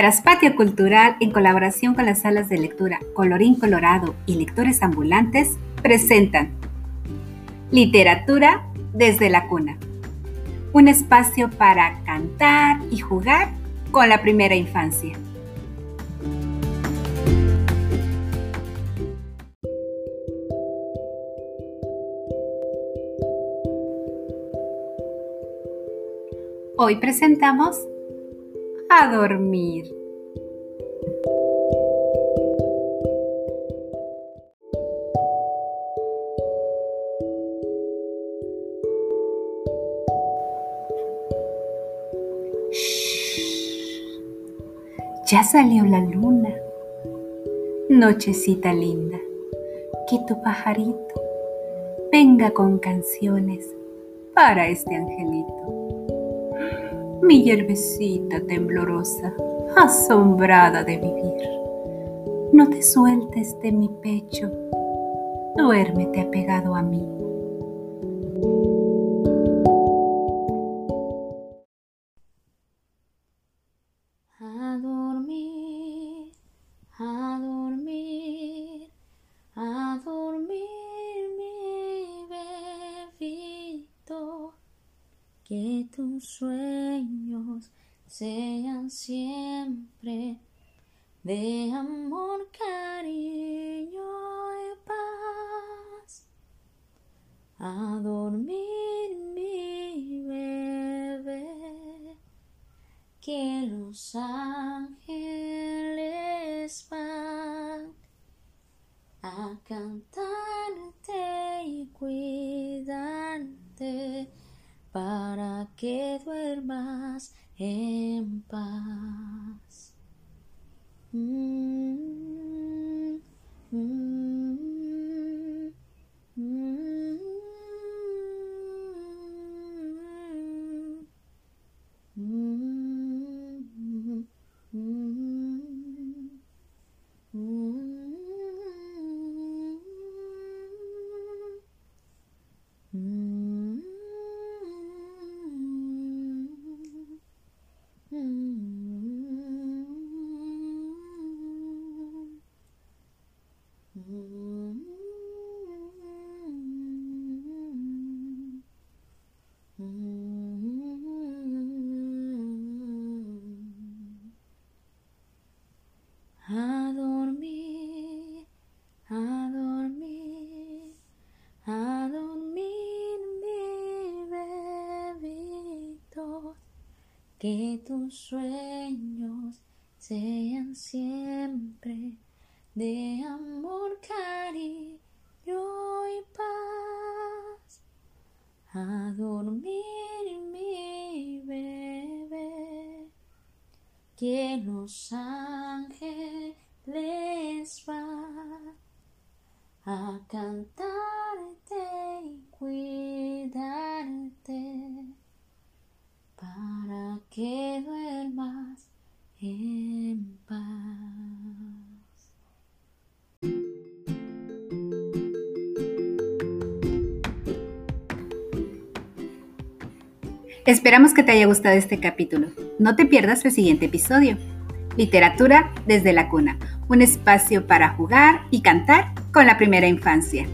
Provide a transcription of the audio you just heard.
Traspatio Cultural, en colaboración con las salas de lectura Colorín Colorado y Lectores Ambulantes, presentan Literatura desde la cuna. Un espacio para cantar y jugar con la primera infancia. Hoy presentamos a dormir. Ya salió la luna. Nochecita linda, que tu pajarito venga con canciones para este angelito mi hierbecita temblorosa, asombrada de vivir. No te sueltes de mi pecho, duérmete apegado a mí. Que tus sueños sean siempre de amor, cariño y paz. A dormir mi bebé, que los ángeles van a cantarte para que duermas en paz. Mm, A dormir, a dormir, a dormir mi bebito, que tus sueños sean siempre de amor, los ángeles van a cantarte y cuidarte para que duermas Esperamos que te haya gustado este capítulo. No te pierdas el siguiente episodio. Literatura desde la cuna, un espacio para jugar y cantar con la primera infancia.